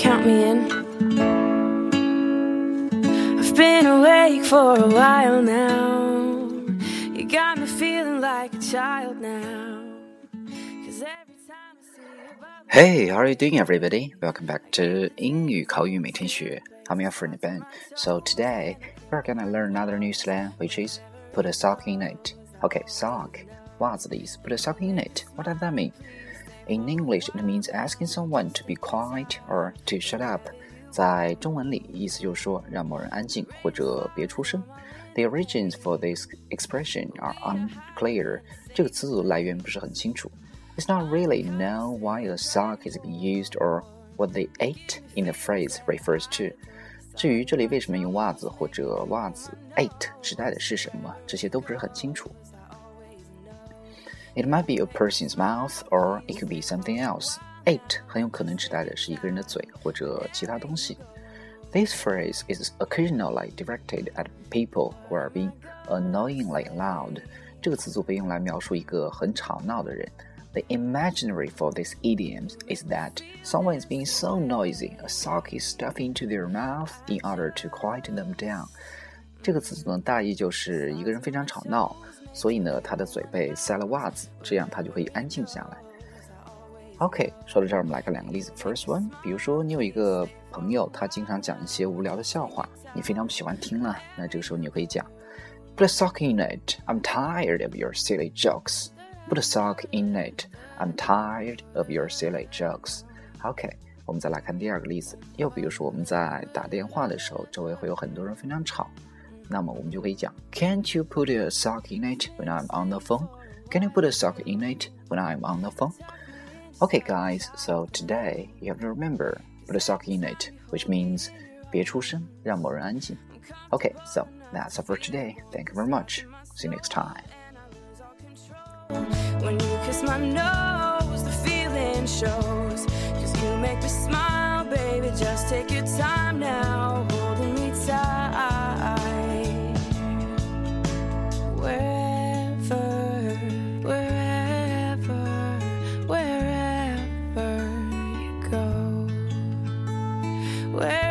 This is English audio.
count me in. I've been awake for a while now. You got me feeling like a child now. Hey, how are you doing, everybody? Welcome back to 英语口语每天学. I'm your friend Ben. So today we're gonna learn another new slang, which is put a sock in it. Okay, sock. What's this? put a sock in it. What does that mean? In English, it means asking someone to be quiet or to shut up. 在中文里，意思就是说让某人安静或者别出声。The origins for this expression are unclear. 这个词组来源不是很清楚。It's not really known why a sock is being used or what the ate in the phrase refers to. 至于这里为什么用袜子或者袜子 ate 指代的是什么，这些都不是很清楚。 It might be a person's mouth, or it could be something else. Ate 很有可能指代的是一个人的嘴或者其他东西。This phrase is occasionally directed at people who are being annoyingly loud. 这个词组被用来描述一个很吵闹的人。The imaginary for this idiom is that someone is being so noisy, a sock is stuffed into their mouth in order to quieten them down. 这个词组呢大意就是一个人非常吵闹，所以呢，他的嘴被塞了袜子，这样他就可以安静下来。OK，说到这儿，我们来看两个例子。First one，比如说你有一个朋友，他经常讲一些无聊的笑话，你非常不喜欢听了，那这个时候你就可以讲，Put a sock in it. I'm tired of your silly jokes. Put a sock in it. I'm tired of your silly jokes. OK，我们再来看第二个例子。又比如说我们在打电话的时候，周围会有很多人非常吵，那么我们就可以讲，Can't you put a sock in it when I'm on the phone? Can you put a sock in it when I'm on the phone? Okay, guys, so today you have to remember put a sock in it, which means 别出声，让某人安静. Okay, so that's all for today. Thank you very much. See you next time. When you kiss my nose, the feeling shows. where